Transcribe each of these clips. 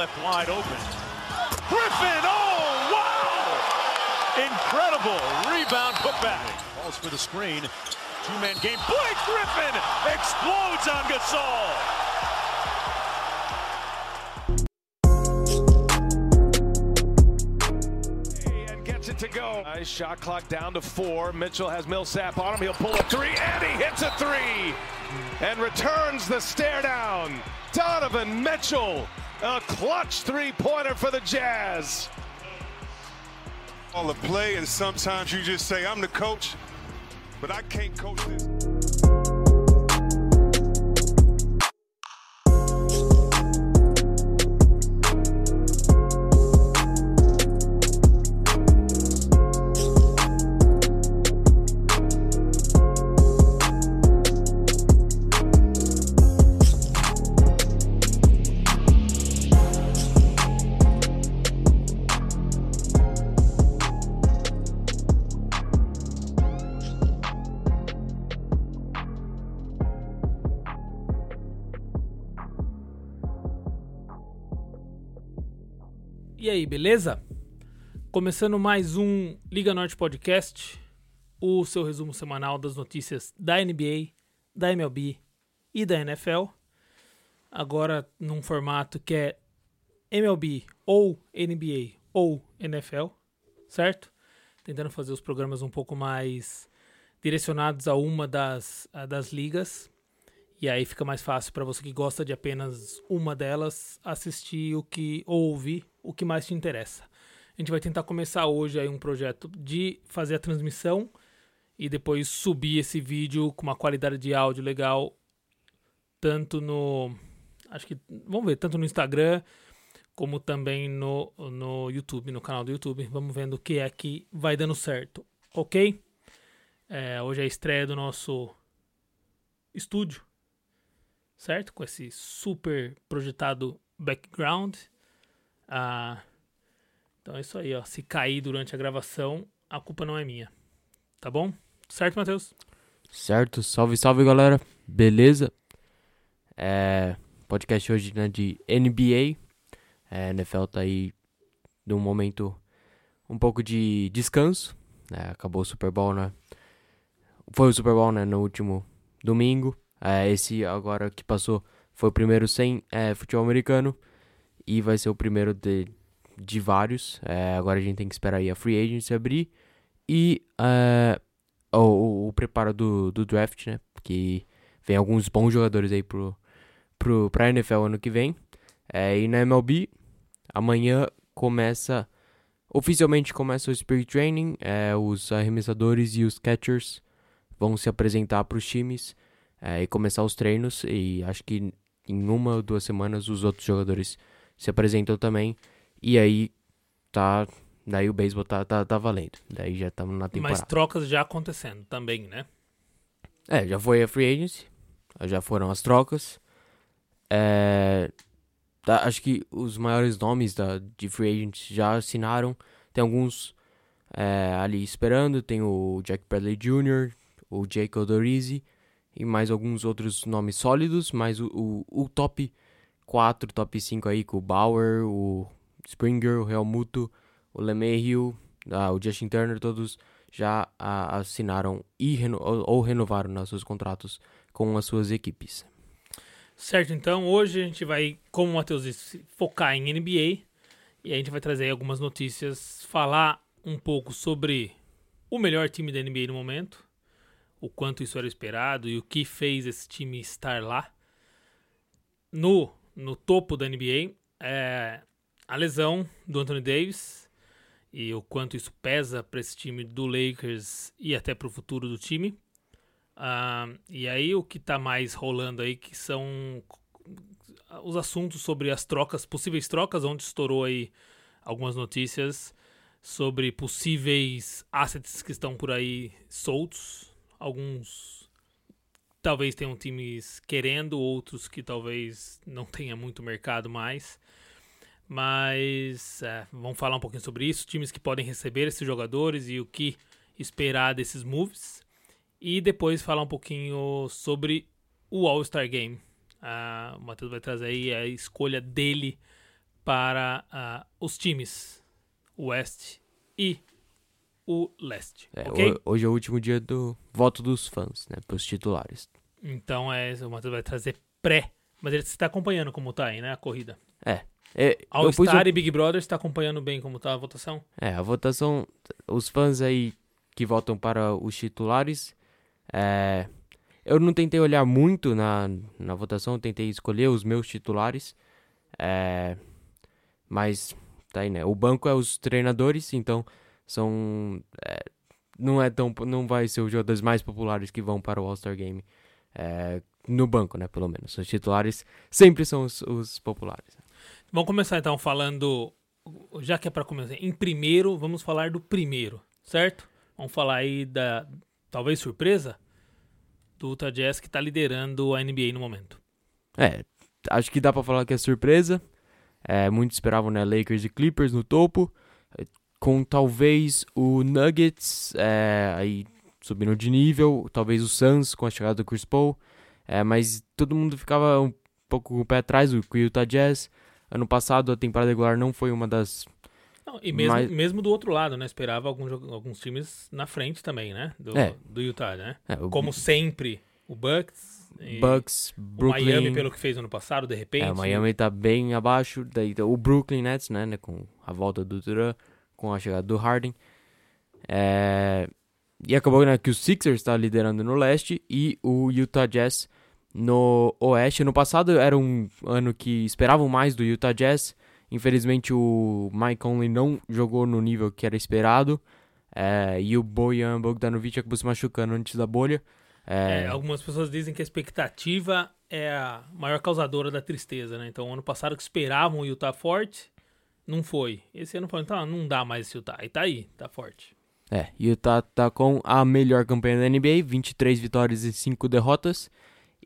Left wide open. Griffin, oh, wow! Incredible rebound putback. Falls for the screen. Two-man game. Blake Griffin explodes on Gasol. And gets it to go. Nice shot clock down to four. Mitchell has Millsap on him. He'll pull a three, and he hits a three and returns the stare down. Donovan Mitchell, a clutch three-pointer for the Jazz. All the play, and sometimes you just say, I'm the coach, but I can't coach this. E aí, beleza? Começando mais um Liga Norte Podcast, o seu resumo semanal das notícias da NBA, da MLB e da NFL. Agora num formato que é MLB ou NBA ou NFL, certo? Tentando fazer os programas um pouco mais direcionados a uma das, a das ligas. E aí fica mais fácil para você que gosta de apenas uma delas assistir o que ou ouvir o que mais te interessa. A gente vai tentar começar hoje aí um projeto de fazer a transmissão e depois subir esse vídeo com uma qualidade de áudio legal tanto no acho que vamos ver, tanto no Instagram como também no, no YouTube, no canal do YouTube. Vamos vendo o que é que vai dando certo, ok? É, hoje é a estreia do nosso estúdio certo? Com esse super projetado background. Ah, então é isso aí, ó. Se cair durante a gravação, a culpa não é minha. Tá bom? Certo, Matheus? Certo, salve, salve galera, beleza? É, podcast hoje né, de NBA. É, NFL tá aí num momento um pouco de descanso. Né? Acabou o Super Bowl, né? Foi o Super Bowl, né? No último domingo. É, esse agora que passou foi o primeiro sem é, futebol americano e vai ser o primeiro de, de vários. É, agora a gente tem que esperar aí a free agency abrir e é, o, o, preparo do, do draft, né? Que vem alguns bons jogadores aí pro, pro, pra NFL ano que vem. É, e na MLB, amanhã começa. Oficialmente começa o Spirit Training. É, os arremessadores e os catchers vão se apresentar para os times é, e começar os treinos. E acho que em uma ou duas semanas os outros jogadores se apresentam também. E aí tá. Daí o beisebol tá, tá, tá valendo. Daí já estamos na temporada. Mas trocas já acontecendo também, né? É, já foi a free agency. Já foram as trocas. É, tá, acho que os maiores nomes da, de free agents já assinaram. Tem alguns é, ali esperando. Tem o Jack Bradley Jr., o Jake Odorizzi e mais alguns outros nomes sólidos, mas o, o, o top 4, top 5 aí, com o Bauer, o Springer, o Helmuto, o LeMahieu, ah, o Justin Turner, todos já ah, assinaram e reno ou, ou renovaram né, seus contratos com as suas equipes. Certo, então hoje a gente vai, como o Matheus disse, focar em NBA e a gente vai trazer algumas notícias, falar um pouco sobre o melhor time da NBA no momento, o quanto isso era esperado e o que fez esse time estar lá. No, no topo da NBA, é a lesão do Anthony Davis e o quanto isso pesa para esse time do Lakers e até para o futuro do time. Uh, e aí o que está mais rolando aí que são os assuntos sobre as trocas, possíveis trocas, onde estourou aí algumas notícias sobre possíveis assets que estão por aí soltos alguns talvez tenham times querendo, outros que talvez não tenha muito mercado mais. Mas é, vamos falar um pouquinho sobre isso, times que podem receber esses jogadores e o que esperar desses moves. E depois falar um pouquinho sobre o All-Star Game. Ah, o Matheus vai trazer aí a escolha dele para ah, os times Oeste e o Leste, É, ok? ho- Hoje é o último dia do voto dos fãs, né? Pros titulares. Então é, o Matheus vai trazer pré, mas ele está acompanhando como tá aí, né, a corrida. É, pus All Star e Big Brother está acompanhando bem como tá a votação? É, a votação, os fãs aí que votam para os titulares, é, eu não tentei olhar muito na, na votação, tentei escolher os meus titulares, é, mas tá aí, né? O banco é os treinadores, então são, é, não é tão, não vai ser os jogadores mais populares que vão para o All-Star Game, é, no banco, né, pelo menos. Os titulares sempre são os, os populares. Vamos começar então falando, já que é para começar, em primeiro, vamos falar do primeiro, certo? Vamos falar aí da, talvez surpresa, do Utah Jazz que está liderando a NBA no momento. É, acho que dá pra falar que é surpresa. É, muitos esperavam, né, Lakers e Clippers no topo, com talvez o Nuggets é, aí subindo de nível, talvez o Suns com a chegada do Chris Paul, é, mas todo mundo ficava um pouco com o pé atrás do Utah Jazz. Ano passado a temporada regular não foi uma das Não, e mesmo, Mas- mesmo do outro lado, né? Esperava alguns, alguns times na frente também, né? Do, É. do Utah, né? é, o Como sempre, o Bucks, Bucks, o Brooklyn, Miami pelo que fez ano passado, de repente. É, o Miami tá bem abaixo. Daí o Brooklyn Nets, né, né? Com a volta do Duran, com a chegada do Harden. É, e acabou né, que o Sixers está liderando no leste e o Utah Jazz no oeste. No passado era um ano que esperavam mais do Utah Jazz. Infelizmente o Mike Conley não jogou no nível que era esperado. É, e o Bojan Bogdanovic acabou se machucando antes da bolha. É, É, algumas pessoas dizem que a expectativa é a maior causadora da tristeza, né? Então, ano passado que esperavam o Utah forte, não foi. Esse ano foi, então, não dá mais Utah. E tá aí, tá forte. É, Utah tá com a melhor campanha da NBA, 23 vitórias e 5 derrotas,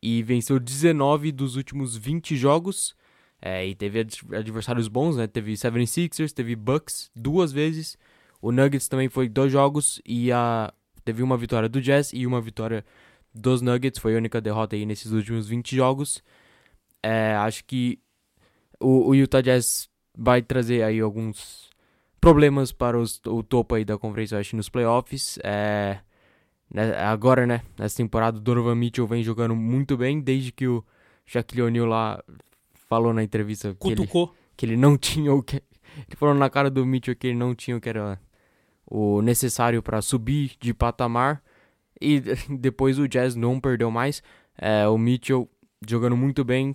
e venceu 19 dos últimos 20 jogos, é, e teve ad- adversários bons, né, teve 76ers, teve Bucks duas vezes, o Nuggets também foi dois jogos, e a, teve uma vitória do Jazz e uma vitória dos Nuggets, foi a única derrota aí nesses últimos 20 jogos, é, acho que o, o Utah Jazz vai trazer aí alguns problemas para os- o topo aí da Conferência Oeste nos playoffs. É, né, agora, né, nessa temporada, o Donovan Mitchell vem jogando muito bem, desde que o Shaquille O'Neal lá falou na entrevista que ele, que ele não tinha o que... Ele falou na cara do Mitchell que ele não tinha o que era o necessário para subir de patamar. E depois o Jazz não perdeu mais. É, o Mitchell jogando muito bem.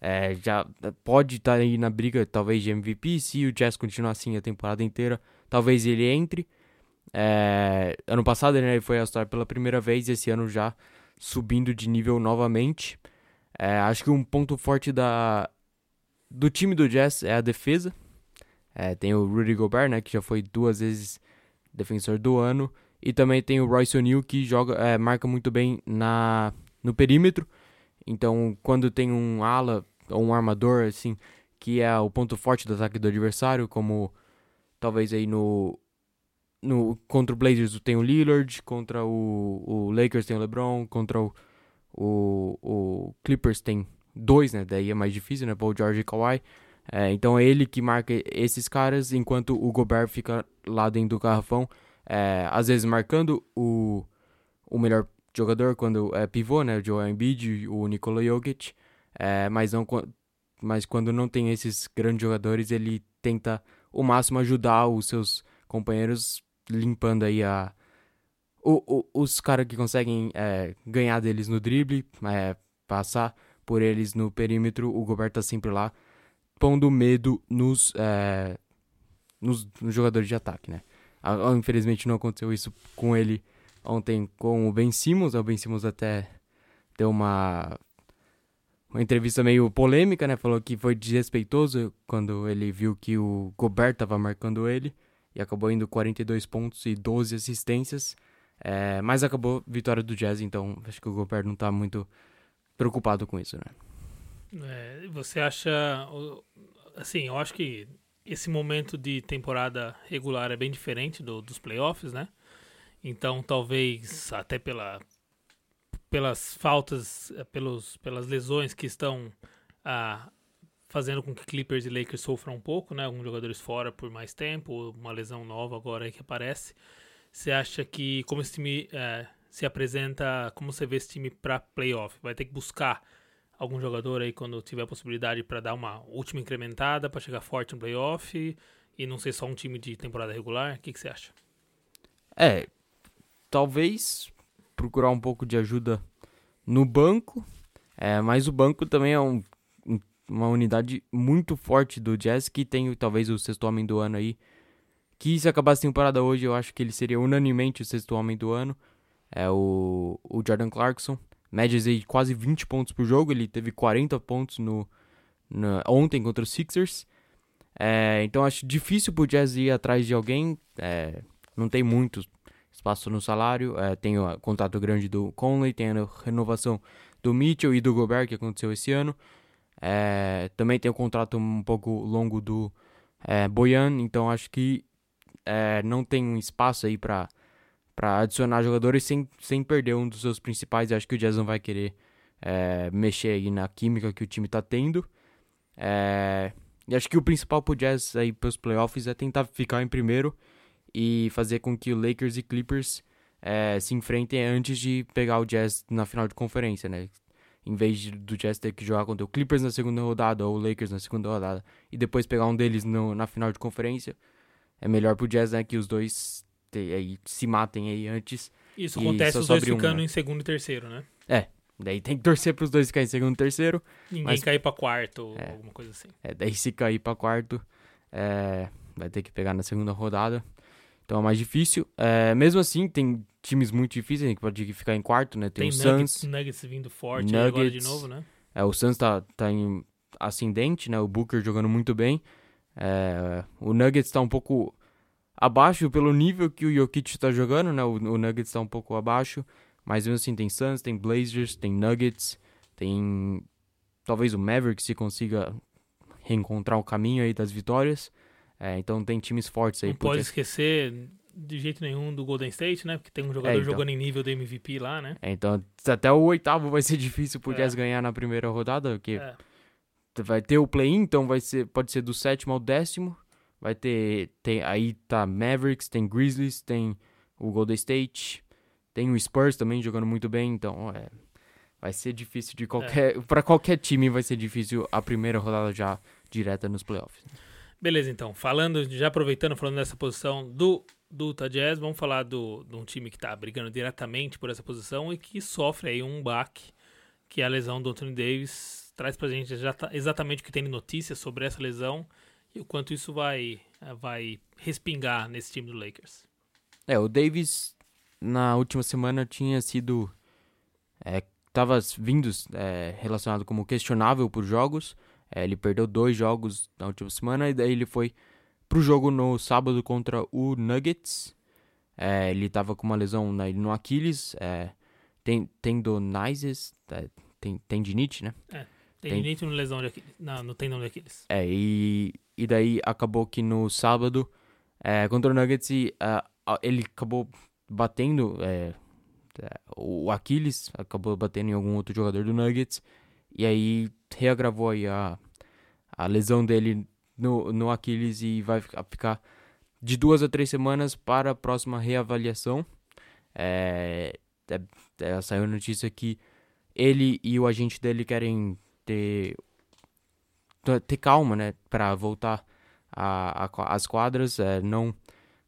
É, já pode estar aí na briga, talvez, de MVP. Se o Jazz continuar assim a temporada inteira, talvez ele entre. É, ano passado né, ele foi a Star pela primeira vez, esse ano já subindo de nível novamente. É, acho que um ponto forte da, do time do Jazz é a defesa. É, tem o Rudy Gobert, né, que já foi duas vezes defensor do ano. E também tem o Royce O'Neal, que joga, é, marca muito bem na, no perímetro. Então, quando tem um ala ou um armador, assim, que é o ponto forte do ataque do adversário, como talvez aí no, no contra o Blazers tem o Lillard, contra o, o Lakers tem o LeBron, contra o, o, o Clippers tem dois, né? Daí é mais difícil, né? Paul George e Kawhi. É, então é ele que marca esses caras, enquanto o Gobert fica lá dentro do garrafão, é, às vezes marcando o, o melhor jogador quando é pivô, né? O Joel Embiid, o Nikola Jokic, é, mas, não, mas quando não tem esses grandes jogadores, ele tenta o máximo ajudar os seus companheiros, limpando aí a, o, o- os caras que conseguem é, ganhar deles no drible, é, passar por eles no perímetro, o Gobert tá sempre lá, pondo medo nos, é, nos, nos jogadores de ataque, né? Infelizmente não aconteceu isso com ele ontem com o Ben Simmons, o Ben Simmons até deu uma uma entrevista meio polêmica, né? Falou que foi desrespeitoso quando ele viu que o Gobert tava marcando ele e acabou indo 42 pontos e 12 assistências. É, mas acabou vitória do Jazz, então acho que o Gobert não tá muito preocupado com isso, né? É, você acha. Assim, eu acho que esse momento de temporada regular é bem diferente do, dos playoffs, né? Então, talvez até pela, pelas faltas, eh, pelos, pelas lesões que estão ah, fazendo com que Clippers e Lakers sofram um pouco, né? Alguns jogadores fora por mais tempo, uma lesão nova agora que aparece. Você acha que como esse time é, se apresenta, como você vê esse time para playoff? Vai ter que buscar algum jogador aí quando tiver a possibilidade para dar uma última incrementada para chegar forte no playoff e não ser só um time de temporada regular? O que, que você acha? É, talvez procurar um pouco de ajuda no banco, é, mas o banco também é um, uma unidade muito forte do Jazz que tem talvez o sexto homem do ano aí. Que se acabasse a temporada hoje, eu acho que ele seria unanimemente o sexto homem do ano. É o, o Jordan Clarkson. Médias aí quase 20 pontos por jogo. Ele teve 40 pontos no, no ontem contra os Sixers. É, então acho difícil pro Jazz ir atrás de alguém. É, não tem muito espaço no salário. É, tem o contrato grande do Conley, tem a renovação do Mitchell e do Gobert que aconteceu esse ano. É, também tem o contrato um pouco longo do é, Boyan, então acho que é, não tem um espaço aí para para adicionar jogadores sem, sem perder um dos seus principais. Eu acho que o Jazz não vai querer é, mexer aí na química que o time está tendo. É, e acho que o principal pro Jazz aí pros playoffs é tentar ficar em primeiro e fazer com que o Lakers e Clippers é, se enfrentem antes de pegar o Jazz na final de conferência, né? Em vez de, do Jazz ter que jogar contra o Clippers na segunda rodada ou o Lakers na segunda rodada e depois pegar um deles no, na final de conferência, é melhor pro Jazz né, que os dois te, aí, se matem aí antes. Isso acontece os dois ficando um, né? em segundo e terceiro, né? É, daí tem que torcer pros dois ficarem em segundo e terceiro. Ninguém mas, cair pra quarto ou é, alguma coisa assim. É, daí se cair pra quarto, é, vai ter que pegar na segunda rodada. Então é mais difícil. É, mesmo assim, tem times muito difíceis que pode ficar em quarto, né? Tem, tem o Nuggets, Suns. Nuggets vindo forte Nuggets, agora de novo, né? É, o Suns tá, tá em ascendente, né? O Booker jogando muito bem. É, o Nuggets tá um pouco abaixo pelo nível que o Jokic tá jogando, né? O, o Nuggets tá um pouco abaixo. Mas mesmo assim, tem Suns, tem Blazers, tem Nuggets, tem talvez o Mavericks se consiga reencontrar o caminho aí das vitórias. É, então tem times fortes aí. Não pode esquecer de jeito nenhum do Golden State, né? Porque tem um jogador é, então. jogando em nível do MVP lá, né? É, então até o oitavo vai ser difícil pro é. Jazz ganhar na primeira rodada, porque é. vai ter o play-in, então vai ser, pode ser do sétimo ao décimo. Vai ter, tem, aí tá Mavericks, tem Grizzlies, tem o Golden State, tem o Spurs também jogando muito bem, então é, vai ser difícil de qualquer, é. para qualquer time vai ser difícil a primeira rodada já direta nos playoffs. Beleza, então. Falando, já aproveitando, falando dessa posição do, do Utah Jazz, vamos falar do, de um time que está brigando diretamente por essa posição e que sofre aí um baque, que é a lesão do Anthony Davis. Traz pra gente tá, exatamente o que tem de notícias sobre essa lesão e o quanto isso vai, vai respingar nesse time do Lakers. É, o Davis na última semana tinha sido. É, tava vindo é, relacionado como questionável por jogos. É, ele perdeu dois jogos na última semana e daí ele foi pro jogo no sábado contra o Nuggets. É, ele tava com uma lesão na, no Aquiles, é, tem, tendonitis, é, tem, tendinite, né? É, tendinite tem, no lesão de Aquiles, não, no tendão de Aquiles. É, e, e daí acabou que no sábado, é, contra o Nuggets, uh, ele acabou batendo, é, é, o Aquiles acabou batendo em algum outro jogador do Nuggets, e aí reagravou aí a, a lesão dele no, no Aquiles e vai ficar de duas a três semanas para a próxima reavaliação. É, é, é, saiu a notícia que ele e o agente dele querem ter, ter calma, né, para voltar às quadras, é, não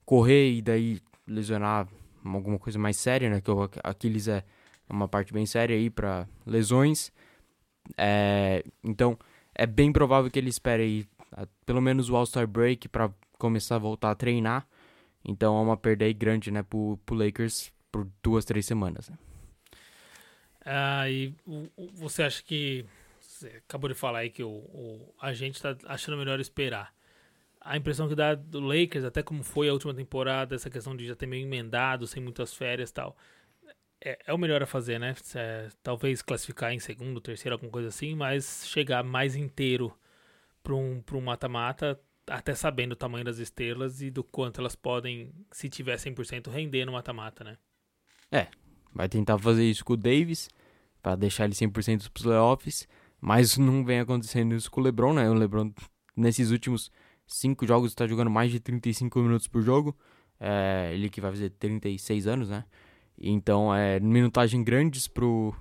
correr e daí lesionar alguma coisa mais séria, né, que o Aquiles é uma parte bem séria aí para lesões. É, então, é bem provável que ele espere aí, pelo menos o All-Star Break para começar a voltar a treinar. Então, é uma perda aí grande, né, pro, pro Lakers por duas, três semanas. Né? Ah, e você acha que. Você acabou de falar aí que o, o a gente está achando melhor esperar. A impressão que dá do Lakers, até como foi a última temporada, essa questão de já ter meio emendado, sem muitas férias e tal é, é, o melhor a fazer, né? É, talvez classificar em segundo, terceiro, alguma coisa assim, mas chegar mais inteiro para um um mata-mata, até sabendo o tamanho das estrelas e do quanto elas podem, se tiver 100%, render no mata-mata, né? É, vai tentar fazer isso com o Davis, para deixar ele 100% dos playoffs, Mas não vem acontecendo isso com o LeBron, né? O LeBron, nesses últimos cinco jogos, está jogando mais de 35 minutos por jogo. É, ele que vai fazer 36 anos, né? Então, é minutagem grandes pro,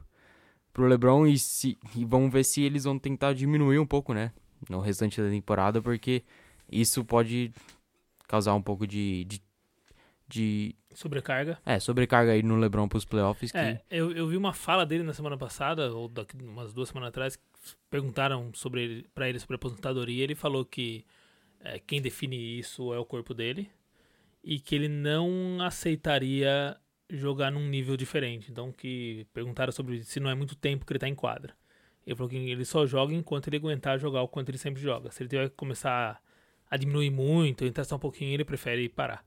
pro LeBron e, se, e vamos ver se eles vão tentar diminuir um pouco, né? No restante da temporada, porque isso pode causar um pouco de, de, de Sobrecarga. é, sobrecarga aí no LeBron pros playoffs. Que, É, eu, eu vi uma fala dele na semana passada, ou daqui umas duas semanas atrás, perguntaram sobre ele, pra ele sobre a aposentadoria. Ele falou que é, quem define isso é o corpo dele e que ele não aceitaria jogar num nível diferente. Então, que perguntaram sobre se não é muito tempo que ele tá em quadra. Ele falou que ele só joga enquanto ele aguentar jogar o quanto ele sempre joga. Se ele tiver que começar a diminuir muito, entrar um pouquinho, ele prefere parar.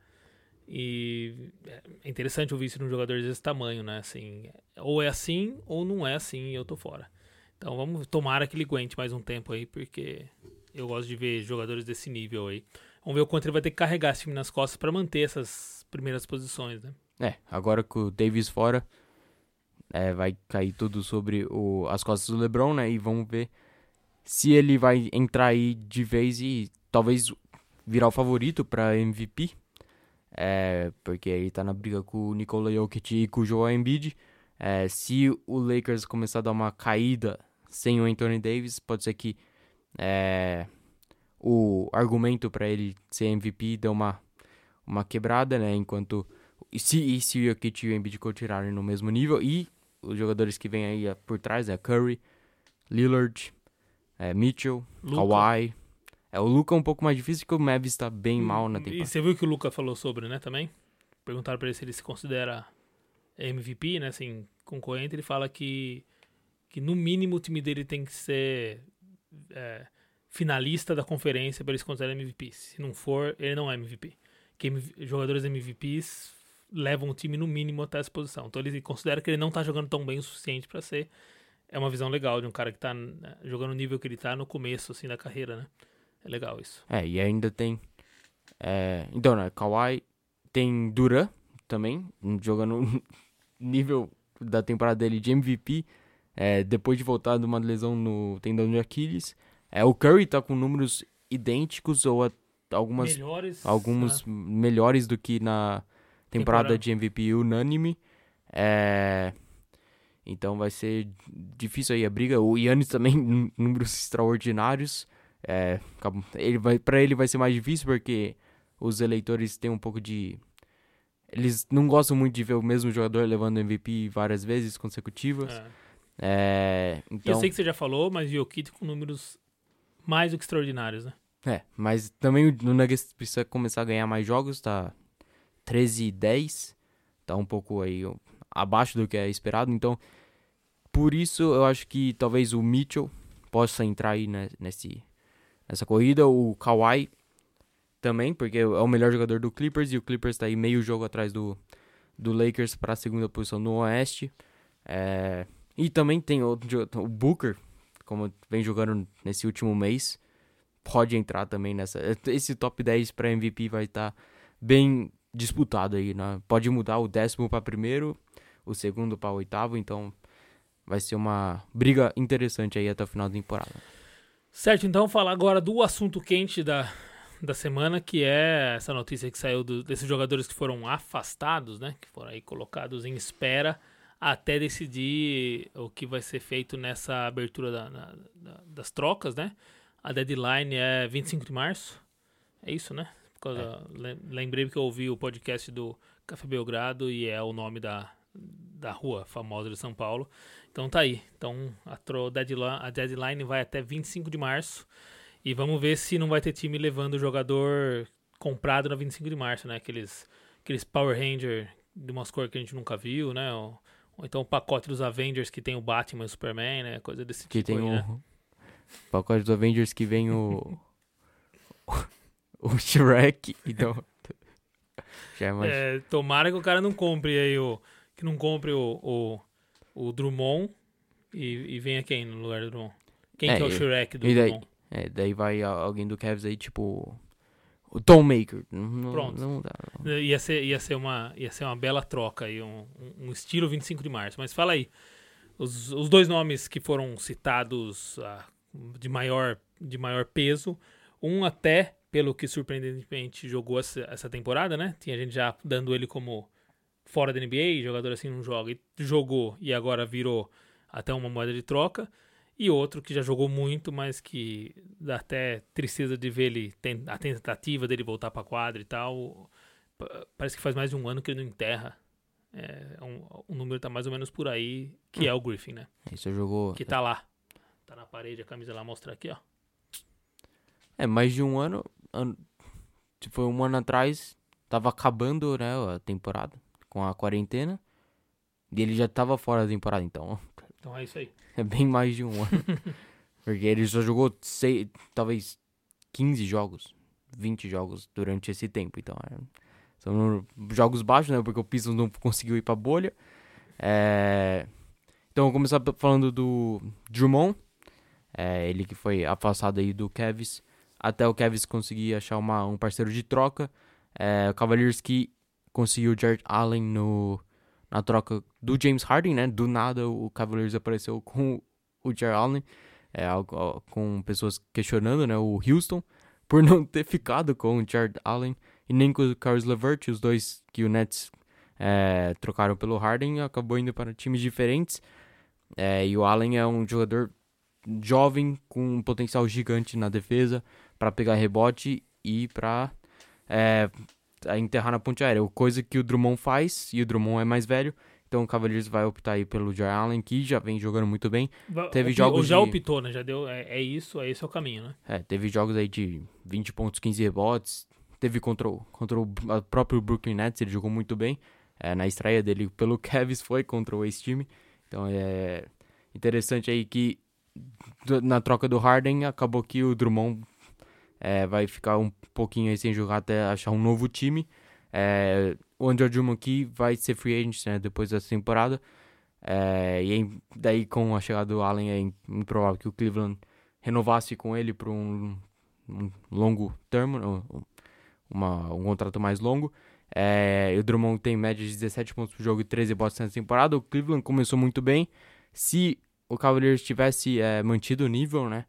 E é interessante ouvir isso num jogador desse tamanho, né? Assim, ou é assim ou não é assim e eu tô fora. Então vamos tomara que ele aguente mais um tempo aí, porque eu gosto de ver jogadores desse nível aí. Vamos ver o quanto ele vai ter que carregar esse time nas costas para manter essas primeiras posições, né? É, agora com o Davis fora, é, vai cair tudo sobre o, as costas do LeBron, né? E vamos ver se ele vai entrar aí de vez e talvez virar o favorito para MVP. É, porque ele tá na briga com o Nikola Jokic e com o Joel Embiid. É, se o Lakers começar a dar uma caída sem o Anthony Davis, pode ser que é, o argumento para ele ser MVP dê uma, uma quebrada, né? Enquanto se, e se o Jokic e o Embiid continuarem no mesmo nível e os jogadores que vêm aí por trás é Curry, Lillard, é, Mitchell, Luka. Kawhi. É, o Luca é um pouco mais difícil porque o Mavis tá bem mal na E temporada. você viu o que o Luca falou sobre, né, também? Perguntaram pra ele se ele se considera MVP, né, assim, concorrente. Ele fala que, que no mínimo o time dele tem que ser é, finalista da conferência para ele se considerar MVP. Se não for, ele não é MVP. Que jogadores MVPs levam o time no mínimo até essa posição. Então ele considera que ele não tá jogando tão bem o suficiente para ser. É uma visão legal de um cara que tá né, jogando o nível que ele tá no começo, assim, da carreira, né? É legal isso. É, e ainda tem. É, então, né? Kawhi tem Duran também, jogando nível da temporada dele de MVP. é, depois de voltar de uma lesão no tendão de Aquiles. É, o Curry tá com números idênticos ou a- algumas, Melhores. alguns né? melhores do que na temporada, Temporada. de MVP unânime. É, então vai ser difícil aí a briga. O Yannis também, nú- números extraordinários. É, ele vai, pra ele vai ser mais difícil porque os eleitores têm um pouco de. Eles não gostam muito de ver o mesmo jogador levando MVP várias vezes consecutivas. É. É, então, eu sei que você já falou, mas Jokic com números mais do que extraordinários, né? é, mas também o Nuggets precisa começar a ganhar mais jogos, tá 13 e 10, tá um pouco aí abaixo do que é esperado, então por isso eu acho que talvez o Mitchell possa entrar aí nesse, nessa corrida, o Kawhi também, porque é o melhor jogador do Clippers e o Clippers tá aí meio jogo atrás do, do Lakers para a segunda posição no Oeste. É, e também tem outro, o Booker, como vem jogando nesse último mês, pode entrar também nessa. Esse top 10 para MVP vai estar bem disputado aí, né? Pode mudar o décimo para primeiro, o segundo para oitavo, então vai ser uma briga interessante aí até o final da temporada. Certo, então falar agora do assunto quente da, da semana, que é essa notícia que saiu do- desses jogadores que foram afastados, né? Que foram aí colocados em espera até decidir o que vai ser feito nessa abertura da- na- da- das trocas, né? A deadline é 25 de março. É isso, né? Por causa- lem- Lembrei que eu ouvi o podcast do Café Belgrado e é o nome da, da rua famosa de São Paulo. Então tá aí. Então a, tro- deadline, a deadline vai até 25 de março. E vamos ver se não vai ter time levando o jogador comprado na 25 de março, né? Aqueles, aqueles Power Ranger de umas cores que a gente nunca viu, né? Ou, ou então o pacote dos Avengers que tem o Batman e o Superman, né? Coisa desse Que tipo tem aí, o né? pacote dos Avengers que vem o. o Shrek, então. Já é mais. É, tomara que o cara não compre aí o. Que não compre o, o, o Drummond e, e venha quem no lugar do Drummond? Quem É, que é o Shrek do e daí- Drummond? É, daí vai alguém do Cavs aí, tipo. O Tom Maker. Não, Pronto. Não dá. Ia ser, ia ser, uma, ia ser uma bela troca aí, um, um- um estilo 25 de março. Mas fala aí, os, os dois nomes que foram citados ah, de, maior, de maior peso, um até, pelo que surpreendentemente jogou essa, temporada, né? Tinha gente já dando ele como fora da NBA, jogador assim não joga, e jogou e agora virou até uma moeda de troca. E outro que já jogou muito, mas que dá até tristeza de ver ele, a tentativa dele voltar para quadra e tal. Parece que faz mais de um ano que ele não enterra. É, um, um número tá mais ou menos por aí, que hum. é o Griffin, né? Isso jogou. Que tá lá. Tá na parede, a camisa lá mostra aqui, ó. É, mais de um ano. Tipo, um ano atrás, tava acabando, né, a temporada com a quarentena. E ele já tava fora da temporada, então. Então é isso aí. É bem mais de um ano. Porque ele só jogou seis, talvez 15 jogos, 20 jogos durante esse tempo. Então, é, são jogos baixos, né? Porque o Pistons não conseguiu ir pra bolha. É, então, vou começar falando do Drummond. É, ele que foi afastado aí do Kevs. Até o Kevs conseguir achar uma, um parceiro de troca. É, o Cavaliers que conseguiu o Jared Allen no, na troca do James Harden, né? Do nada o Cavaliers apareceu com o Jared Allen, é, com pessoas questionando, né? O Houston por não ter ficado com o Jared Allen e nem com o Caris LeVert, os dois que o Nets é, trocaram pelo Harden, acabou indo para times diferentes. É, e o Allen é um jogador jovem com um potencial gigante na defesa para pegar rebote e para é, enterrar na ponte aérea, coisa que o Drummond faz, e o Drummond é mais velho, então o Cavaliers vai optar aí pelo Jar Allen, que já vem jogando muito bem. Teve jogos já de... optou, né? Já deu, é, é, isso, é esse é o caminho, né? É, teve jogos aí de 20 pontos, 15 rebotes, teve contra o, contra o próprio Brooklyn Nets, ele jogou muito bem, é, na estreia dele pelo Cavs foi contra o ex-time, então é interessante aí que na troca do Harden acabou que o Drummond é, vai ficar um pouquinho aí sem jogar até achar um novo time. É, o Andrew Drummond aqui vai ser free agent né, depois dessa temporada. É, e daí com a chegada do Allen é improvável que o Cleveland renovasse com ele por um, um longo termo, uma, um contrato mais longo. É, o Drummond tem média de 17 pontos por jogo e 13 botas nessa temporada. O Cleveland começou muito bem. Se o Cavaliers tivesse é, mantido o nível, né?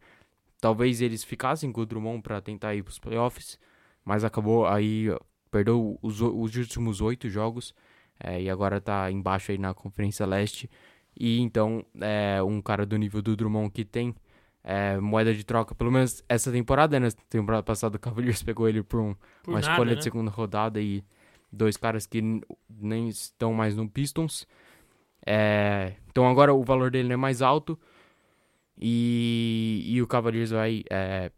Talvez eles ficassem com o Drummond para tentar ir para os playoffs, mas acabou aí, perdeu os, os últimos oito jogos é, e agora está embaixo aí na Conferência Leste. E então, é, um cara do nível do Drummond que tem é, moeda de troca, pelo menos essa temporada, né? Temporada passada o Cavaliers pegou ele por, um, por uma nada, escolha né? de segunda rodada e dois caras que nem estão mais no Pistons. É, então agora o valor dele é mais alto. E, e o Cavaliers vai é,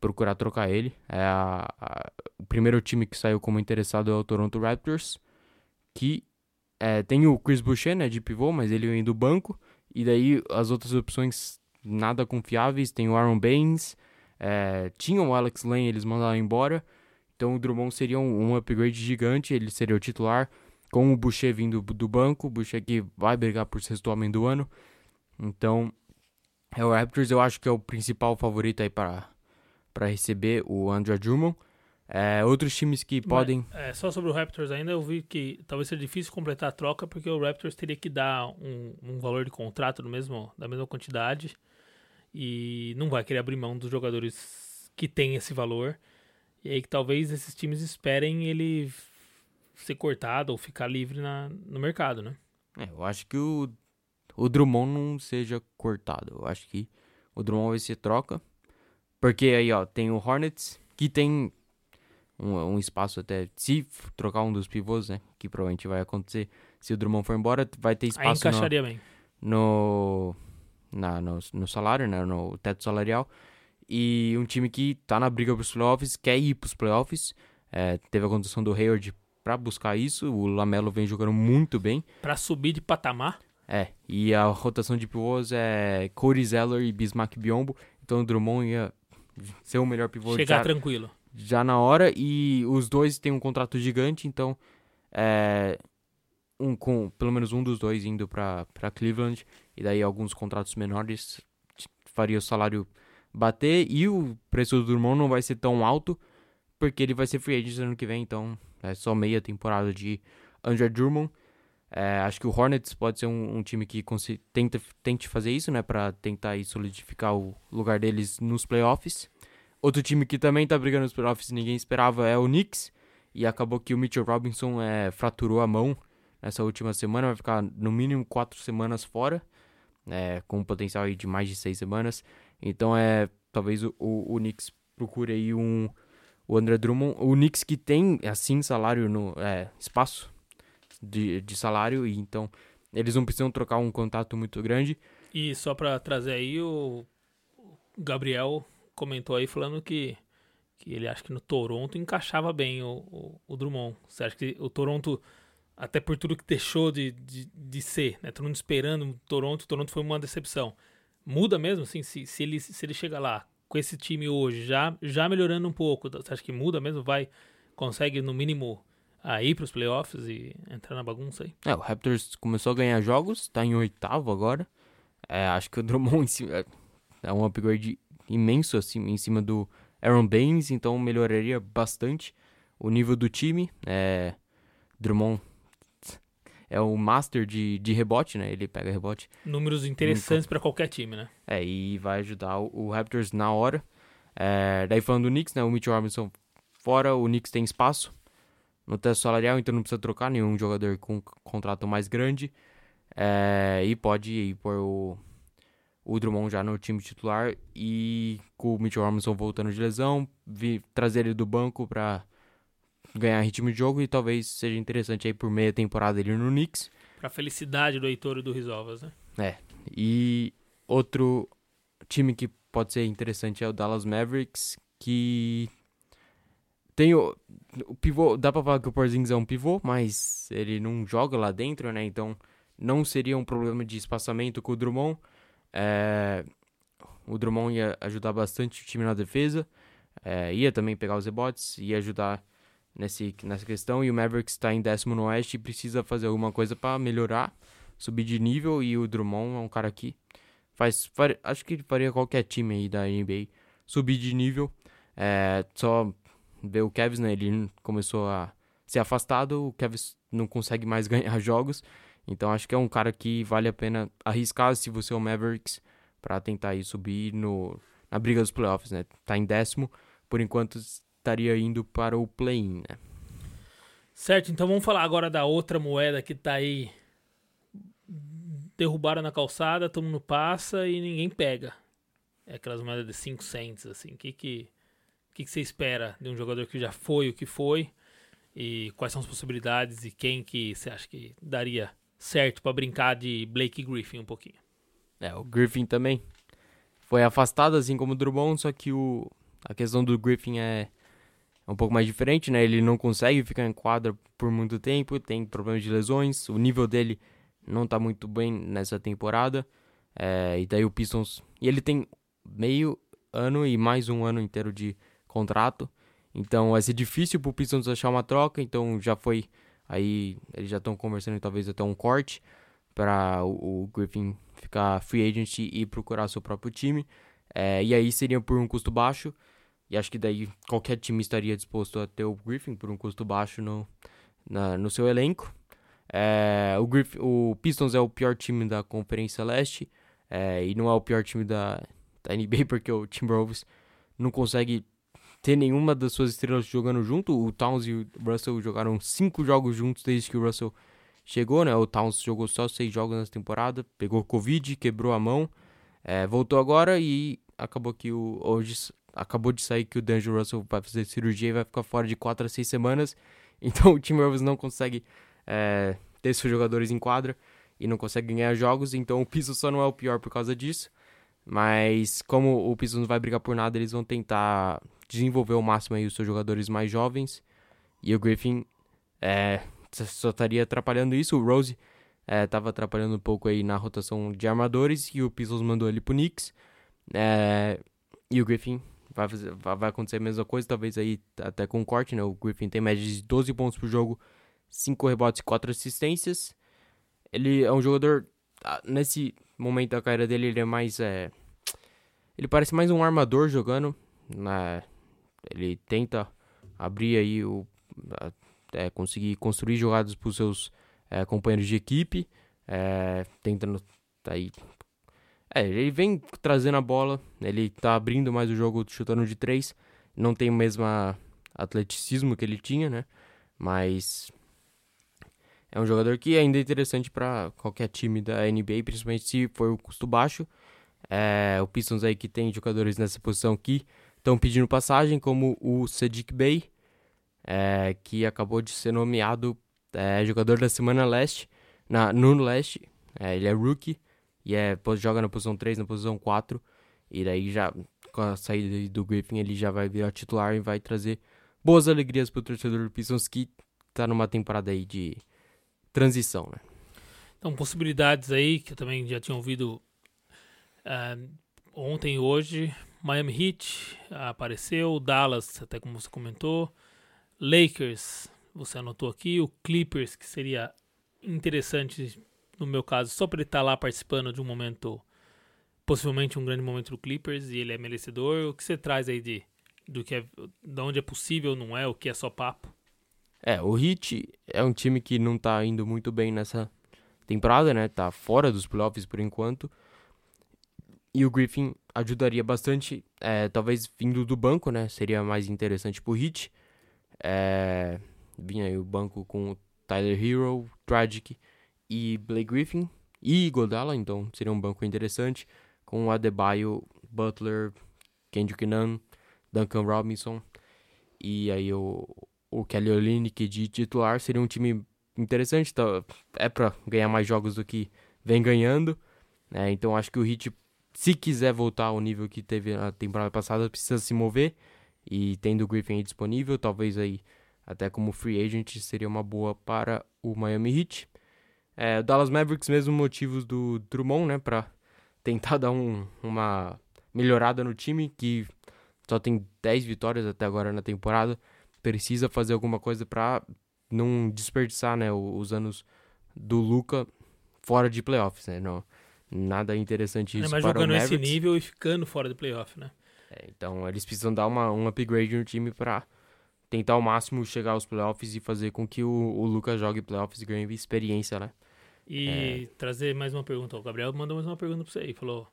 procurar trocar ele. É a, a, o primeiro time que saiu como interessado é o Toronto Raptors, que é, tem o Chris Boucher, né, de pivô, mas ele vem do banco. E daí as outras opções nada confiáveis, tem o Aaron Baines, é, tinha o Alex Lane, eles mandaram embora. Então o Drummond seria um, um upgrade gigante, ele seria o titular, com o Boucher vindo do banco, o Boucher que vai brigar por sexto homem do ano. Então o Raptors, eu acho que é o principal favorito aí para para receber o Andrew Drummond. É, outros times que podem. Mas, é, só sobre o Raptors ainda, eu vi que talvez seja difícil completar a troca, porque o Raptors teria que dar um, um valor de contrato do mesmo, da mesma quantidade. E não vai querer abrir mão dos jogadores que têm esse valor. E aí que talvez esses times esperem ele ser cortado ou ficar livre na, no mercado, né? É, eu acho que o o Drummond não seja cortado. Eu acho que o Drummond vai ser troca. Porque aí, ó, tem o Hornets, que tem um, um, espaço até. Se trocar um dos pivôs, né? Que provavelmente vai acontecer. Se o Drummond for embora, vai ter espaço. Aí encaixaria no, bem. No, na, no, no salário, né? No teto salarial. E um time que tá na briga pros playoffs, quer ir pros playoffs. É, teve a condição do Hayward para buscar isso. O Lamelo vem jogando muito bem. Para subir de patamar. É, e a rotação de pivôs é Corey Zeller e Bismarck Biombo. Então o Drummond ia ser o melhor pivô Chegar já, tranquilo. Já na hora. E os dois têm um contrato gigante, então é, um, com pelo menos um dos dois indo para Cleveland. E daí alguns contratos menores faria o salário bater. E o preço do Drummond não vai ser tão alto, porque ele vai ser free agent ano que vem. Então é só meia temporada de Andrew Drummond. É, acho que o Hornets pode ser um, um time que tenta, tente fazer isso, né? Pra tentar aí, solidificar o lugar deles nos playoffs. Outro time que também tá brigando nos playoffs ninguém esperava é o Knicks. E acabou que o Mitchell Robinson é, fraturou a mão nessa última semana. Vai ficar no mínimo quatro semanas fora. É, com um potencial aí de mais de seis semanas. Então é. Talvez o, o, o Knicks procure aí um. O André Drummond. O Knicks que tem, assim, salário no. É, espaço de, de salário. E então eles não precisam trocar um contato muito grande. E só para trazer aí, o Gabriel comentou aí falando que, que ele acha que no Toronto encaixava bem o, o, o Drummond. Você acha que o Toronto, até por tudo que deixou de, de, de ser, né? Todo mundo esperando o Toronto, o Toronto foi uma decepção. Muda mesmo, assim, se, se, ele, se ele chega lá com esse time hoje, já, já melhorando um pouco, você acha que muda mesmo? Vai, consegue no mínimo a ir para os playoffs e entrar na bagunça aí. É, o Raptors começou a ganhar jogos, está em oitavo agora. É, acho que o Drummond é, é um upgrade imenso assim, em cima do Aaron Baines, então melhoraria bastante o nível do time. É, Drummond é o master de, de rebote, né? Ele pega rebote. Números interessantes para qualquer time, né? É, e vai ajudar o, o Raptors na hora. É, daí falando do Knicks, né? O Mitchell Robinson fora, o Knicks tem espaço no teto salarial, então não precisa trocar nenhum jogador com contrato mais grande. É, e pode ir por o, o Drummond já no time titular e com o Mitchell Robinson voltando de lesão, vi, trazer ele do banco para ganhar ritmo de jogo e talvez seja interessante aí por meia temporada ele no Knicks. Pra felicidade do Heitor e do Risovas, né? É. E outro time que pode ser interessante é o Dallas Mavericks, que tem o, o pivô, dá pra falar que o Porzingis é um pivô, mas ele não joga lá dentro, né? Então não seria um problema de espaçamento com o Drummond. É, o Drummond ia ajudar bastante o time na defesa, é, ia também pegar os rebotes, ia ajudar nesse, nessa questão. E o Mavericks está em décimo no Oeste e precisa fazer alguma coisa para melhorar, subir de nível. E o Drummond é um cara que faz, acho que ele faria qualquer time aí da NBA subir de nível. É, só ver o Kevs, né? Ele começou a ser afastado, o Kevs não consegue mais ganhar jogos. Então acho que é um cara que vale a pena arriscar se você é o Mavericks para tentar aí subir no, na briga dos playoffs, né? Tá em décimo, por enquanto estaria indo para o play-in, né? Certo, então vamos falar agora da outra moeda que tá aí derrubada na calçada, todo mundo passa e ninguém pega. É aquelas moedas de 5 cents, assim. O que que que, que você espera de um jogador que já foi o que foi? E quais são as possibilidades e quem que você acha que daria certo para brincar de Blake Griffin um pouquinho? É, o Griffin também foi afastado, assim como o Drummond, só que o, a questão do Griffin é, é um pouco mais diferente, né? Ele não consegue ficar em quadra por muito tempo, tem problemas de lesões, o nível dele não tá muito bem nessa temporada. É, e daí o Pistons. E ele tem meio ano e mais um ano inteiro de contrato. Então vai ser difícil pro Pistons achar uma troca. Então já foi. Aí eles já estão conversando talvez até um corte para o, o, Griffin ficar free agent e procurar seu próprio time. É, e aí seria por um custo baixo. E acho que daí qualquer time estaria disposto a ter o Griffin por um custo baixo no, na, no seu elenco. É, o, Griffin, o Pistons é o pior time da Conferência Leste. É, e não é o pior time da, da NBA porque o Timberwolves não consegue ter nenhuma das suas estrelas jogando junto. O Towns e o Russell jogaram cinco jogos juntos desde que o Russell chegou, né? O Towns jogou só seis jogos nessa temporada, pegou Covid, quebrou a mão, é, voltou agora e acabou que o hoje acabou de sair que o D'Angelo Russell vai fazer cirurgia e vai ficar fora de quatro a seis semanas. Então o Timberwolves não consegue é, ter seus jogadores em quadra e não consegue ganhar jogos. Então o piso só não é o pior por causa disso. Mas como o Pistons não vai brigar por nada, eles vão tentar desenvolver ao máximo aí os seus jogadores mais jovens. E o Griffin é, só estaria atrapalhando isso. O Rose estava é, atrapalhando um pouco aí na rotação de armadores e o Pistons mandou ele pro Knicks. É, e o Griffin vai, fazer, vai acontecer a mesma coisa, talvez aí até com corte, né? O Griffin tem média de 12 pontos por jogo, 5 rebotes e 4 assistências. Ele é um jogador, ah, nesse momento da carreira dele, ele é mais... É, ele parece mais um armador jogando. Na, ele tenta abrir aí o. É, conseguir construir jogadas para os seus é, companheiros de equipe, é, tentando tá aí. É, ele vem trazendo a bola, ele tá abrindo mais o jogo chutando de três, não tem o mesmo atleticismo que ele tinha, né? Mas é um jogador que ainda é interessante para qualquer time da NBA, principalmente se for o custo baixo. É, o Pistons aí que tem jogadores nessa posição que estão pedindo passagem, como o Sadiq Bey, é, que acabou de ser nomeado é, jogador da semana leste, na, no leste. É, ele é rookie e é, joga na posição 3, na posição 4. E daí já, com a saída do Griffin, ele já vai virar titular e vai trazer boas alegrias para o torcedor do Pistons que está numa temporada aí de transição, né? Então, possibilidades aí que eu também já tinha ouvido uh, ontem e hoje. Miami Heat apareceu, Dallas, até como você comentou, Lakers, você anotou aqui, o Clippers, que seria interessante no meu caso, só para ele estar tá lá participando de um momento, possivelmente um grande momento do Clippers, e ele é merecedor. O que você traz aí de do que é, de onde é possível, não é, o que é só papo? É, o Heat é um time que não tá indo muito bem nessa temporada, né? Tá fora dos playoffs por enquanto. E o Griffin ajudaria bastante, é, talvez vindo do banco, né? Seria mais interessante pro Heat. É, vinha aí o banco com Tyler Hero, Tragic e Blake Griffin e Godala, então seria um banco interessante com Adebayo, Butler, Kendrick Nunn, Duncan Robinson e aí o, o Kelly Olynyk de titular seria um time interessante, tá? é para ganhar mais jogos do que vem ganhando, né? Então acho que o Heat se quiser voltar ao nível que teve na temporada passada, precisa se mover e tendo o Griffin aí disponível, talvez aí até como free agent seria uma boa para o Miami Heat. É, o Dallas Mavericks, mesmo motivos do Drummond, né, para tentar dar um, uma melhorada no time que só tem 10 vitórias até agora na temporada, precisa fazer alguma coisa para não desperdiçar, né, os anos do Luca fora de playoffs, né? Não, nada interessante isso é, mas para jogando o esse nível e ficando fora de playoff, né? É, então eles precisam dar uma, um upgrade no time para tentar ao máximo chegar aos playoffs e fazer com que o, o Lucas jogue playoffs e ganhe experiência, né? E é... trazer mais uma pergunta. O Gabriel mandou mais uma pergunta para você aí. Falou: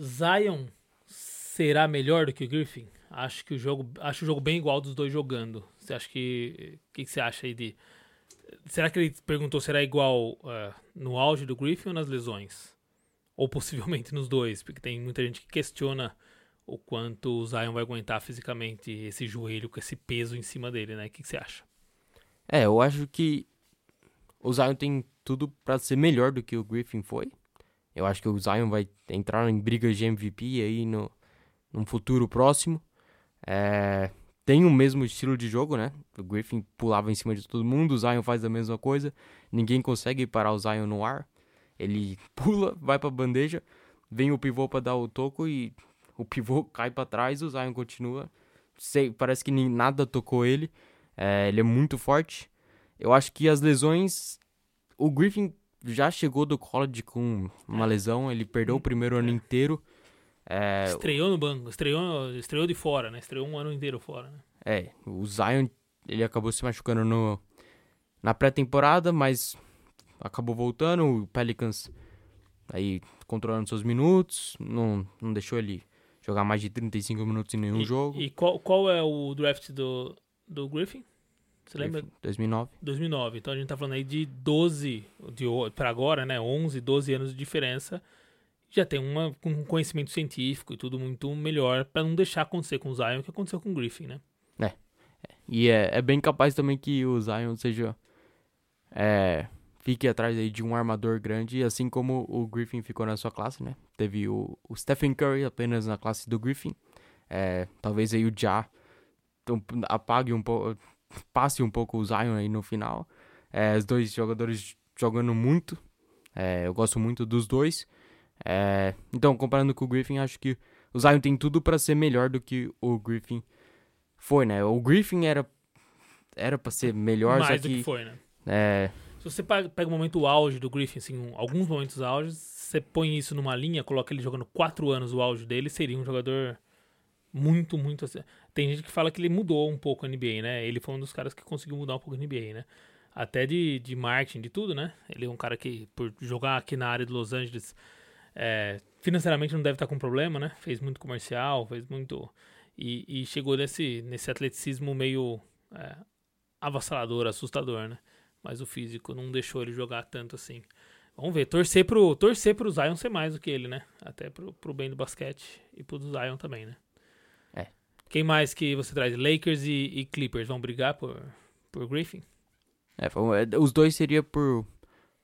Zion será melhor do que o Griffin? Acho que o jogo, acho o jogo bem igual dos dois jogando. Você acha que, o que, que você acha aí de Será que ele perguntou será igual uh, no auge do Griffin ou nas lesões? Ou possivelmente nos dois, porque tem muita gente que questiona o quanto o Zion vai aguentar fisicamente esse joelho com esse peso em cima dele, né? O que, você acha? É, eu acho que o Zion tem tudo para ser melhor do que o Griffin foi. Eu acho que o Zion vai entrar em briga de MVP aí no, num futuro próximo. É, tem o mesmo estilo de jogo, né? O Griffin pulava em cima de todo mundo, o Zion faz a mesma coisa. Ninguém consegue parar o Zion no ar. Ele pula, vai para a bandeja, vem o pivô para dar o toco e o pivô cai para trás, o Zion continua. Sei, parece que nem nada tocou ele. É, ele é muito forte. Eu acho que as lesões. O Griffin já chegou do college com uma lesão, ele perdeu o primeiro ano inteiro. É, estreou no banco, estreou, estreou de fora, né? Estreou um ano inteiro fora, né? É, o Zion, ele acabou se machucando no, na pré-temporada, mas acabou voltando. O Pelicans aí controlando seus minutos, não, não deixou ele jogar mais de 35 minutos em nenhum e, jogo. E qual, qual é o draft do, do Griffin? Você lembra? 2009. 2009. Então a gente tá falando aí de 12, de, para agora, né? 11, 12 anos de diferença. Já tem uma, um conhecimento científico e tudo muito melhor para não deixar acontecer com o Zion o que aconteceu com o Griffin, né? É. é. E é, é bem capaz também que o Zion seja. É, fique atrás aí de um armador grande, assim como o Griffin ficou na sua classe, né? Teve o, o Stephen Curry apenas na classe do Griffin. É, talvez aí o Ja apague um pouco, passe um pouco o Zion aí no final. É, os dois jogadores jogando muito. É, eu gosto muito dos dois. É, então, comparando com o Griffin, acho que o Zion tem tudo para ser melhor do que o Griffin foi, né? O Griffin era era para ser melhor, Mais do que, que foi, né? É, se você pega o momento auge do Griffin, assim, alguns momentos auge, você põe isso numa linha, coloca ele jogando quatro anos o auge dele, seria um jogador muito, muito. Tem gente que fala que ele mudou um pouco a NBA, né? Ele foi um dos caras que conseguiu mudar um pouco a NBA, né? até de, de marketing, de tudo, né? Ele é um cara que, por jogar aqui na área de Los Angeles, é, financeiramente não deve estar com problema, né? Fez muito comercial, fez muito. E, e chegou nesse, nesse atleticismo meio é, avassalador, assustador, né? Mas o físico não deixou ele jogar tanto assim. Vamos ver, torcer pro, torcer pro Zion ser mais do que ele, né? Até pro, pro bem do basquete e pro Zion também, né? É. Quem mais que você traz? Lakers e, e Clippers vão brigar por, por Griffin? É, é, os dois seria por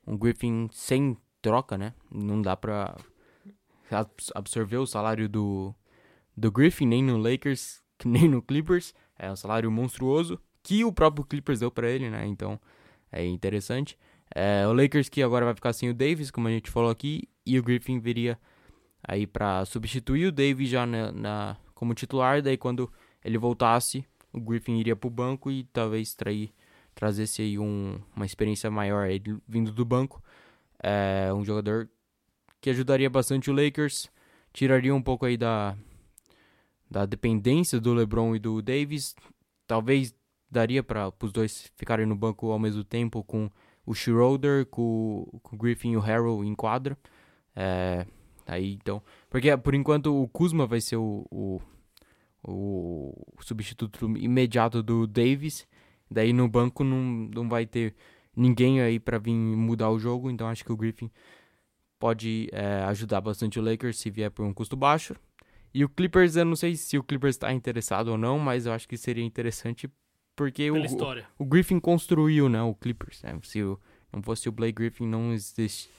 um Griffin sem troca, né? Não dá pra abs- absorver o salário do, do Griffin, nem no Lakers, nem no Clippers. É um salário monstruoso que o próprio Clippers deu pra ele, né? Então é interessante. É, o Lakers que agora vai ficar sem o Davis, como a gente falou aqui, e o Griffin viria aí pra substituir o Davis já na, na- como titular. Daí quando ele voltasse, o Griffin iria pro banco e talvez trair trazesse aí um, uma experiência maior aí vindo do banco. É um jogador que ajudaria bastante o Lakers, tiraria um pouco aí da, da dependência do LeBron e do Davis. Talvez daria para os dois ficarem no banco ao mesmo tempo com o Schroeder, com, com o Griffin e o Harrell em quadra. É, aí então, porque por enquanto o Kuzma vai ser o, o, o substituto imediato do Davis. Daí no banco não, não vai ter ninguém aí pra vir mudar o jogo, então acho que o Griffin pode é, ajudar bastante o Lakers se vier por um custo baixo. E o Clippers, eu não sei se o Clippers está interessado ou não, mas eu acho que seria interessante porque o, o Griffin construiu, né, o Clippers. né? Se o, não fosse o Blake Griffin, não existe.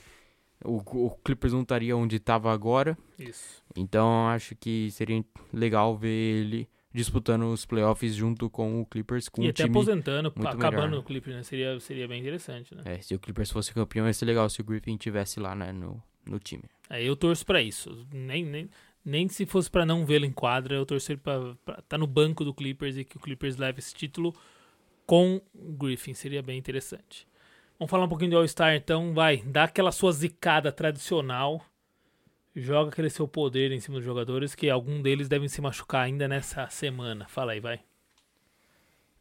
O, o Clippers não estaria onde estava agora. Isso. Então acho que seria legal ver ele disputando os playoffs junto com o Clippers, com e um até aposentando, muito acabando melhor, né? o Clippers, né? Seria, seria bem interessante, né? É, se o Clippers fosse campeão, ia ser legal se o Griffin tivesse lá, né, no, no time. É, eu torço pra isso. Nem, nem, nem se fosse pra não vê-lo em quadra, eu torcer estar tá no banco do Clippers e que o Clippers leve esse título com Griffin. Seria bem interessante. Vamos falar um pouquinho de All-Star, então. Vai, dá aquela sua zicada tradicional. Joga aquele seu poder em cima dos jogadores, que algum deles devem se machucar ainda nessa semana. Fala aí, vai.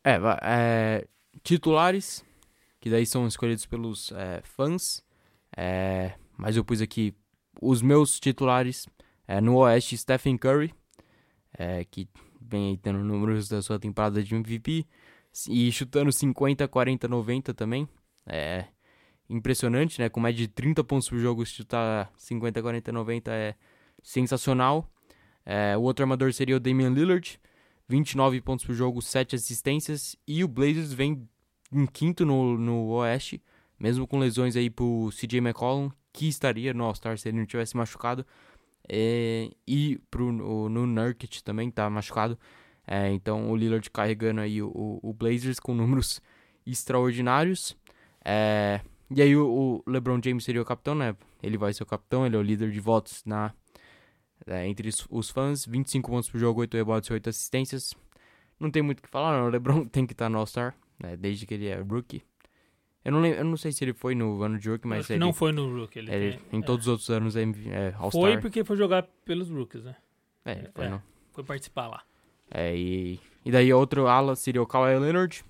É, é, titulares, que daí são escolhidos pelos é, fãs, é, mas eu pus aqui os meus titulares é, no Oeste, Stephen Curry, é, que vem aí tendo números da sua temporada de MVP, e chutando 50, 40, 90 também, é impressionante, né, com média de 30 pontos por jogo, chutar 50, 40, 90 é sensacional. É, o outro armador seria o Damian Lillard, 29 pontos por jogo, 7 assistências. E o Blazers vem em quinto no, no Oeste, mesmo com lesões aí pro CJ McCollum, que estaria no All-Star se ele não tivesse machucado. É, e pro, o, no Nurkic também tá machucado. É, então o Lillard carregando aí o, o, o Blazers com números extraordinários. É, e aí o, o LeBron James seria o capitão, né? Ele vai ser o capitão, ele é o líder de votos na, é, entre os, os fãs. 25 pontos por jogo, 8 rebotes e 8 assistências. Não tem muito o que falar, não. O LeBron tem que estar no All-Star, né, desde que ele é rookie. Eu não, lembro, eu não sei se ele foi no ano de rookie, Acho mas que ele, não foi no Rook. Ele ele- tem- em é. todos os outros anos é, é All-Star. Foi porque foi jogar pelos Rookies, né? É, foi é. não. Foi participar lá. É, e, e daí outro ala seria o Kawhi Leonard.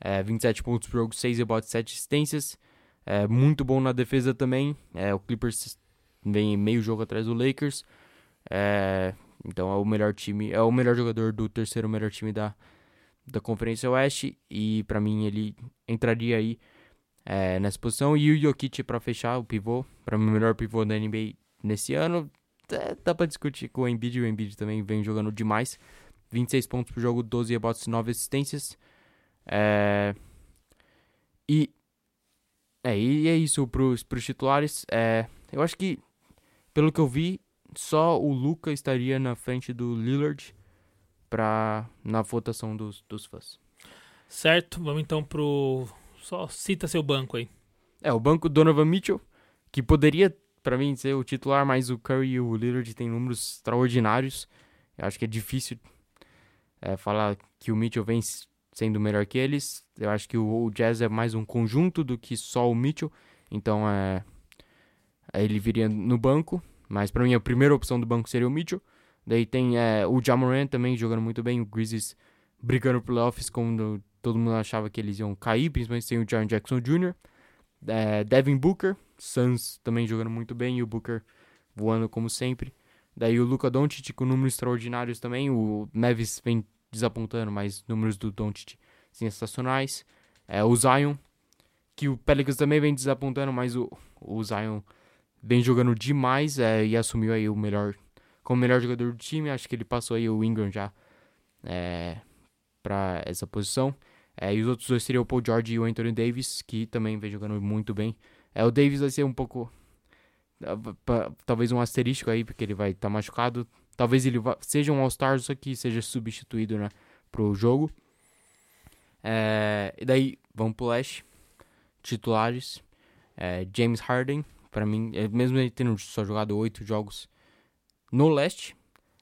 É, 27 pontos por jogo, 6 rebotes, 7 assistências. É, muito bom na defesa também. É, o Clippers vem meio jogo atrás do Lakers. É, então é o melhor time, é o melhor jogador do terceiro melhor time da, da Conferência Oeste. E pra mim ele entraria aí é, nessa posição. E o Jokic pra fechar, o pivô. Pra mim o melhor pivô da NBA nesse ano. É, dá pra discutir com o Embiid. O Embiid também vem jogando demais. 26 pontos por jogo, 12 rebotes, 9 assistências. É... E é, e é isso pros, pros titulares. É, eu acho que, pelo que eu vi, só o Luca estaria na frente do Lillard pra, na votação dos, dos fãs. Certo, vamos então pro. Só cita seu banco aí. É, o banco Donovan Mitchell, que poderia, pra mim, ser o titular, mas o Curry e o Lillard têm números extraordinários. Eu acho que é difícil é, falar que o Mitchell vem sendo melhor que eles. Eu acho que o, Jazz é mais um conjunto do que só o Mitchell. Então, é, aí ele viria no banco. Mas pra mim, a primeira opção do banco seria o Mitchell. Daí tem é, o Jamoran também jogando muito bem. O Grizzlies brigando playoffs quando todo mundo achava que eles iam cair, principalmente sem o Jaron Jackson Jr. É, Devin Booker, Suns também jogando muito bem, e o Booker voando como sempre. Daí o Luca Doncic com números extraordinários também, o Mavis vem desapontando, mas números do Doncic sensacionais. É, o Zion, que o Pelicans também vem desapontando, mas o, o Zion vem jogando demais é, e assumiu aí o melhor como melhor jogador do time. Acho que ele passou aí o Ingram já é, para essa posição. É, e os outros dois seriam o Paul George e o Anthony Davis, que também vem jogando muito bem. É, o Davis vai ser um pouco. Talvez um asterístico aí, porque ele vai estar tá machucado. Talvez ele vá, seja um All-Star, só que seja substituído né, pro jogo. É, e daí, vamos pro leste. Titulares. É, James Harden, para mim, é, mesmo ele tendo só jogado 8 jogos no leste,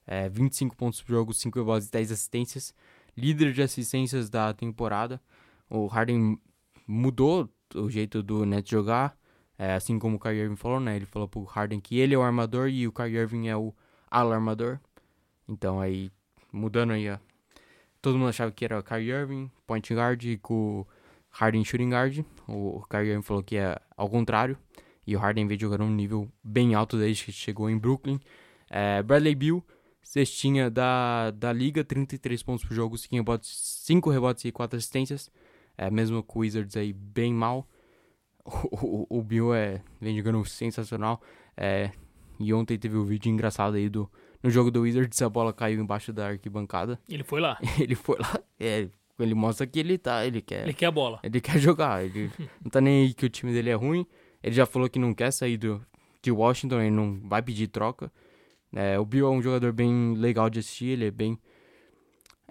é, 25 pontos por jogo, 5 rebotes e 10 assistências. Líder de assistências da temporada. O Harden mudou o jeito do Nets jogar. É, assim como o Kyrie Irving falou, né? Ele falou pro Harden que ele é o armador e o Kyrie Irving é o alarmador. Então aí, mudando aí, ó. Todo mundo achava que era o Kyrie Irving, point guard, e com o Harden shooting guard. O Kyrie Irving falou que é ao contrário. E o Harden veio jogando um nível bem alto desde que chegou em Brooklyn. É, Bradley Bill, cestinha da, da liga, 33 pontos por jogo, 5 rebotes, 5 rebotes e 4 assistências. É, mesmo com o Wizards aí bem mal. O, o, o Bill é, vem jogando sensacional. É, e ontem teve um vídeo engraçado aí do, no jogo do Wizards, a bola caiu embaixo da arquibancada. Ele foi lá. ele foi lá. É, ele mostra que ele tá, ele quer. Ele quer a bola. Ele quer jogar. Ele não tá nem aí que o time dele é ruim. Ele já falou que não quer sair do, de Washington, ele não vai pedir troca. É, o Bill é um jogador bem legal de assistir, ele é bem.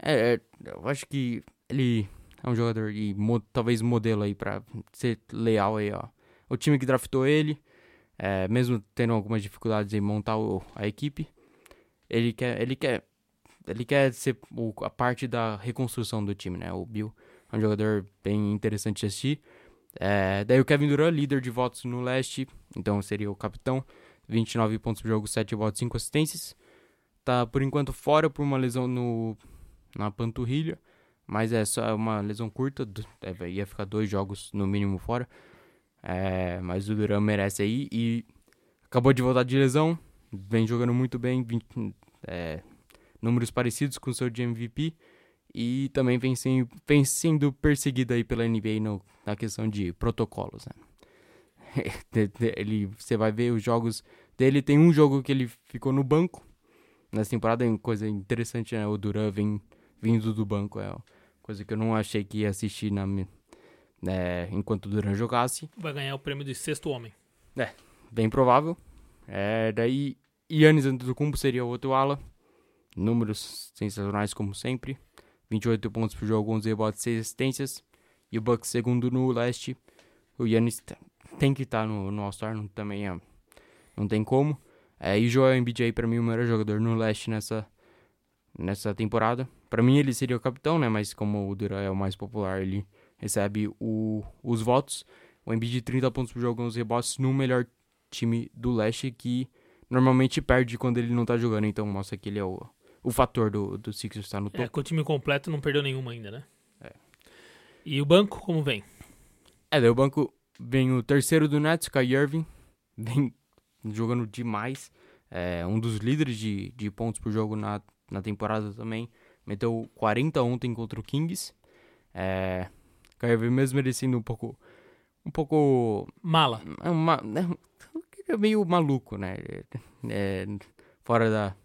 É, é eu acho que ele é um jogador e mo talvez modelo aí pra ser leal aí, ó. O time que draftou ele, é, mesmo tendo algumas dificuldades em montar o, a equipe, ele quer, ele quer, ele quer ser o, a parte da reconstrução do time, né? O Bill é um jogador bem interessante de assistir. É, daí o Kevin Durant, líder de votos no leste, então seria o capitão. 29 pontos por jogo, 7 votos, 5 assistências. Tá por enquanto fora por uma lesão no, na panturrilha, mas é só uma lesão curta, é, ia ficar dois jogos no mínimo fora. É, mas o Duran merece aí e acabou de voltar de lesão, vem jogando muito bem, 20, é, números parecidos com o seu de MVP e também vem sendo, vem sendo perseguido aí pela NBA no, na questão de protocolos. Né? ele, você vai ver os jogos dele. Tem um jogo que ele ficou no banco. Nessa temporada é coisa interessante, né? O Duran vem vindo do banco. É coisa que eu não achei que ia assistir na, é, enquanto o Duran jogasse. Vai ganhar o prêmio de sexto homem. É, bem provável. É, daí, Yannis Antetokounmpo seria o outro ala. Números sensacionais como sempre. 28 pontos por jogo, 11 rebotes, 6 assistências. E o Bucks segundo no leste. O Yannis tem que estar tá no, no All-Star, também é, não tem como. É, e Joel Embiid aí pra mim o melhor jogador no leste nessa, nessa temporada. Para mim ele seria o capitão, né? Mas como o Duran é o mais popular, ele recebe o, os votos. O Embiid 30 pontos por jogo, 11 rebotes no melhor time do leste que normalmente perde quando ele não tá jogando. Então mostra que ele é o, o fator do, do Sixers estar tá no é, topo. É, com o time completo não perdeu nenhuma ainda, né? É. E o banco, como vem? É, daí o banco Vem o terceiro do Nets, Kai Irving. Vem jogando demais. É um dos líderes de, de pontos por jogo na, na temporada também. Meteu 40 ontem contra o Kings. É, Kai Irving mesmo merecendo um pouco... Um pouco... Mala. É, uma, é, é meio maluco, né? É, fora da,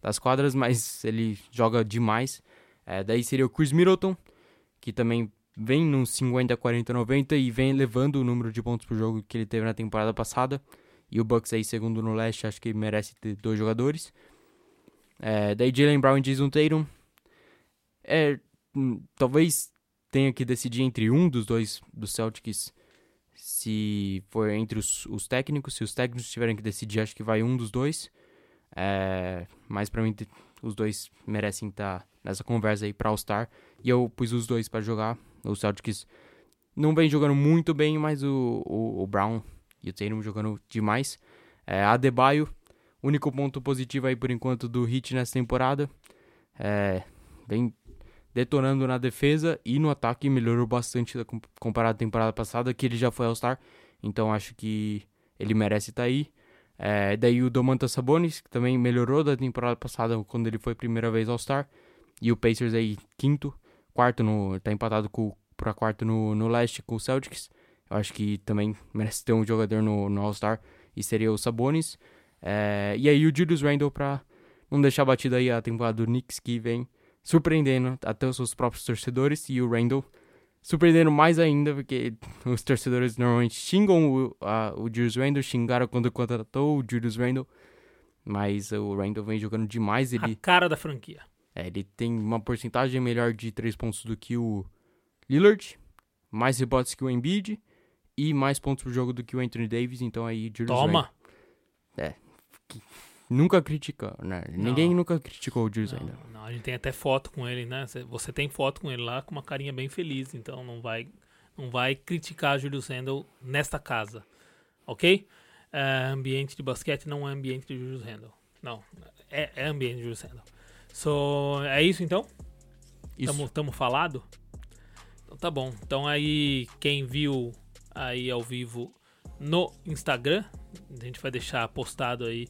das quadras, mas ele joga demais. É, daí seria o Chris Middleton, que também vem num 50, 40, 90 e vem levando o número de pontos por jogo que ele teve na temporada passada. E o Bucks aí, segundo no leste, acho que merece ter dois jogadores. É, daí Jalen Brown e Jason Tatum. É, hum, talvez tenha que decidir entre um dos dois dos Celtics se for entre os, os técnicos. Se os técnicos tiverem que decidir, acho que vai um dos dois. É, mas para mim, os dois merecem estar nessa conversa aí pra All-Star. E eu pus os dois para jogar. O Celtics não vem jogando muito bem, mas o, o, o Brown e o Tatum jogando demais. É, Adebayo, único ponto positivo aí por enquanto do Heat nessa temporada. É, vem detonando na defesa e no ataque melhorou bastante comparado à temporada passada, que ele já foi All-Star. Então acho que ele merece estar tá aí. É, daí o Domantas Sabonis, que também melhorou da temporada passada quando ele foi primeira vez All-Star. E o Pacers aí quinto, quarto no, tá empatado com para quarto no, no leste com o Celtics. Eu acho que também merece ter um jogador no, no All-Star e seria o Sabonis. É, e aí o Julius Randle para não deixar batido aí a temporada do Knicks que vem surpreendendo até os seus próprios torcedores e o Randall surpreendendo mais ainda, porque os torcedores normalmente xingam o, a, o Julius Randle, xingaram quando contratou o Julius Randle, mas o Randle vem jogando demais. Ele, a cara da franquia. É, ele tem uma porcentagem melhor de 3 pontos do que o Lillard, mais rebotes que o Embiid e mais pontos por jogo do que o Anthony Davis, então aí Julius Toma! Randle, é, nunca criticou, né? Não. Ninguém nunca criticou o Julius Randle. Não, a gente tem até foto com ele, né? Você tem foto com ele lá com uma carinha bem feliz, então não vai, não vai criticar Julius Randle nesta casa, ok? É, ambiente de basquete não é ambiente de Julius Randle. Não, é, é ambiente de Julius Randle. So, é isso então? Isso. Tamo, tamo falado? Então tá bom. Então aí, quem viu aí ao vivo no Instagram, a gente vai deixar postado aí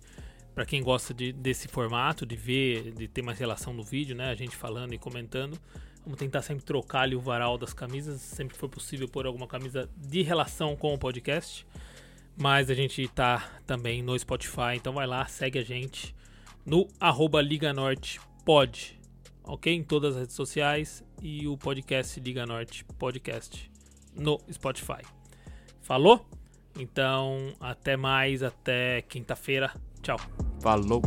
para quem gosta de, desse formato, de ver, de ter mais relação no vídeo, né? A gente falando e comentando. Vamos tentar sempre trocar ali o varal das camisas, sempre que for possível pôr alguma camisa de relação com o podcast. Mas a gente tá também no Spotify, então vai lá, segue a gente no arroba Liga Norte Pod, ok? Em todas as redes sociais e o podcast Liga Norte Podcast no Spotify. Falou? Então, até mais, até quinta-feira. Tchau. Falou!